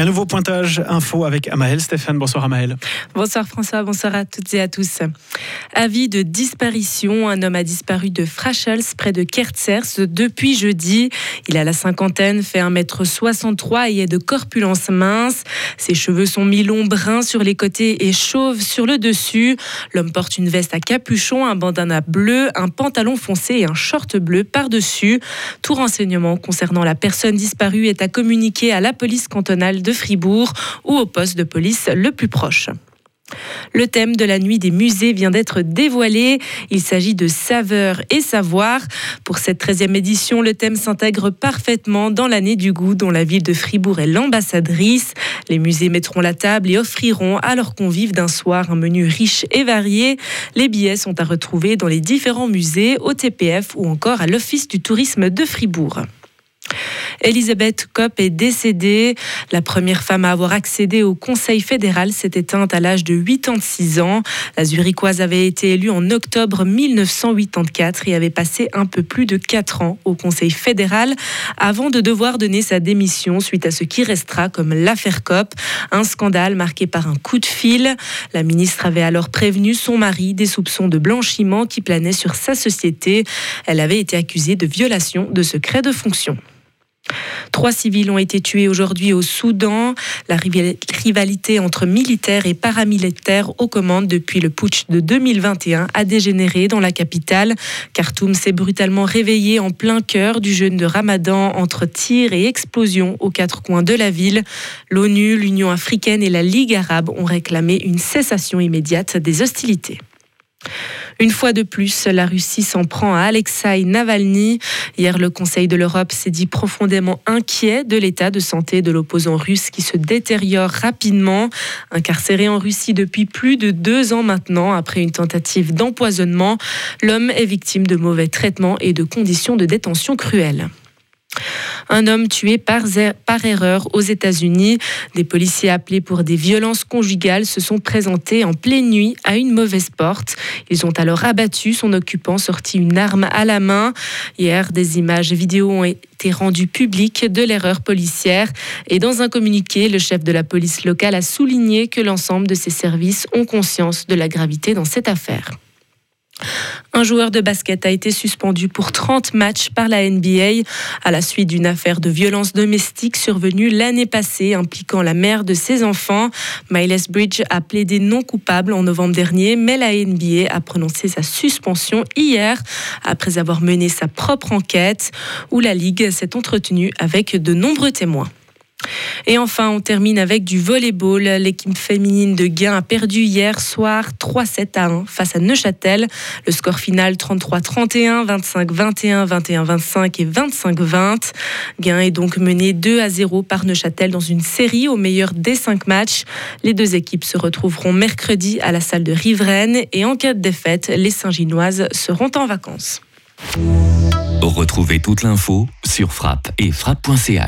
Un nouveau pointage info avec Amael Stéphane. Bonsoir Amael. Bonsoir François, bonsoir à toutes et à tous. Avis de disparition, un homme a disparu de Frachels près de Kertzers depuis jeudi. Il a la cinquantaine, fait 1m63 et est de corpulence mince. Ses cheveux sont mi-longs bruns sur les côtés et chauves sur le dessus. L'homme porte une veste à capuchon, un bandana bleu, un pantalon foncé et un short bleu par-dessus. Tout renseignement concernant la personne disparue est à communiquer à la police cantonale de Fribourg ou au poste de police le plus proche. Le thème de la nuit des musées vient d'être dévoilé. Il s'agit de saveur et savoir. Pour cette 13e édition, le thème s'intègre parfaitement dans l'année du goût dont la ville de Fribourg est l'ambassadrice. Les musées mettront la table et offriront à leurs convives d'un soir un menu riche et varié. Les billets sont à retrouver dans les différents musées, au TPF ou encore à l'Office du tourisme de Fribourg. Elisabeth Kopp est décédée. La première femme à avoir accédé au Conseil fédéral s'est éteinte à l'âge de 86 ans. La Zurichoise avait été élue en octobre 1984 et avait passé un peu plus de 4 ans au Conseil fédéral avant de devoir donner sa démission suite à ce qui restera comme l'affaire Kopp, un scandale marqué par un coup de fil. La ministre avait alors prévenu son mari des soupçons de blanchiment qui planaient sur sa société. Elle avait été accusée de violation de secret de fonction. Trois civils ont été tués aujourd'hui au Soudan. La rivalité entre militaires et paramilitaires aux commandes depuis le putsch de 2021 a dégénéré dans la capitale. Khartoum s'est brutalement réveillé en plein cœur du jeûne de Ramadan entre tirs et explosions aux quatre coins de la ville. L'ONU, l'Union africaine et la Ligue arabe ont réclamé une cessation immédiate des hostilités. Une fois de plus, la Russie s'en prend à Alexei Navalny. Hier, le Conseil de l'Europe s'est dit profondément inquiet de l'état de santé de l'opposant russe qui se détériore rapidement. Incarcéré en Russie depuis plus de deux ans maintenant, après une tentative d'empoisonnement, l'homme est victime de mauvais traitements et de conditions de détention cruelles. Un homme tué par, par erreur aux États-Unis. Des policiers appelés pour des violences conjugales se sont présentés en pleine nuit à une mauvaise porte. Ils ont alors abattu son occupant, sorti une arme à la main. Hier, des images vidéo ont été rendues publiques de l'erreur policière. Et dans un communiqué, le chef de la police locale a souligné que l'ensemble de ses services ont conscience de la gravité dans cette affaire. Un joueur de basket a été suspendu pour 30 matchs par la NBA à la suite d'une affaire de violence domestique survenue l'année passée impliquant la mère de ses enfants. Miles Bridge a plaidé non coupable en novembre dernier, mais la NBA a prononcé sa suspension hier après avoir mené sa propre enquête où la Ligue s'est entretenue avec de nombreux témoins. Et enfin, on termine avec du volleyball. L'équipe féminine de Gain a perdu hier soir 3-7 à 1 face à Neuchâtel. Le score final 33-31, 25-21, 21-25 et 25-20. Gain est donc mené 2 à 0 par Neuchâtel dans une série au meilleur des 5 matchs. Les deux équipes se retrouveront mercredi à la salle de Riveraine et en cas de défaite, les Saint-Ginoises seront en vacances. Retrouvez toute l'info sur frappe et frappe.ch.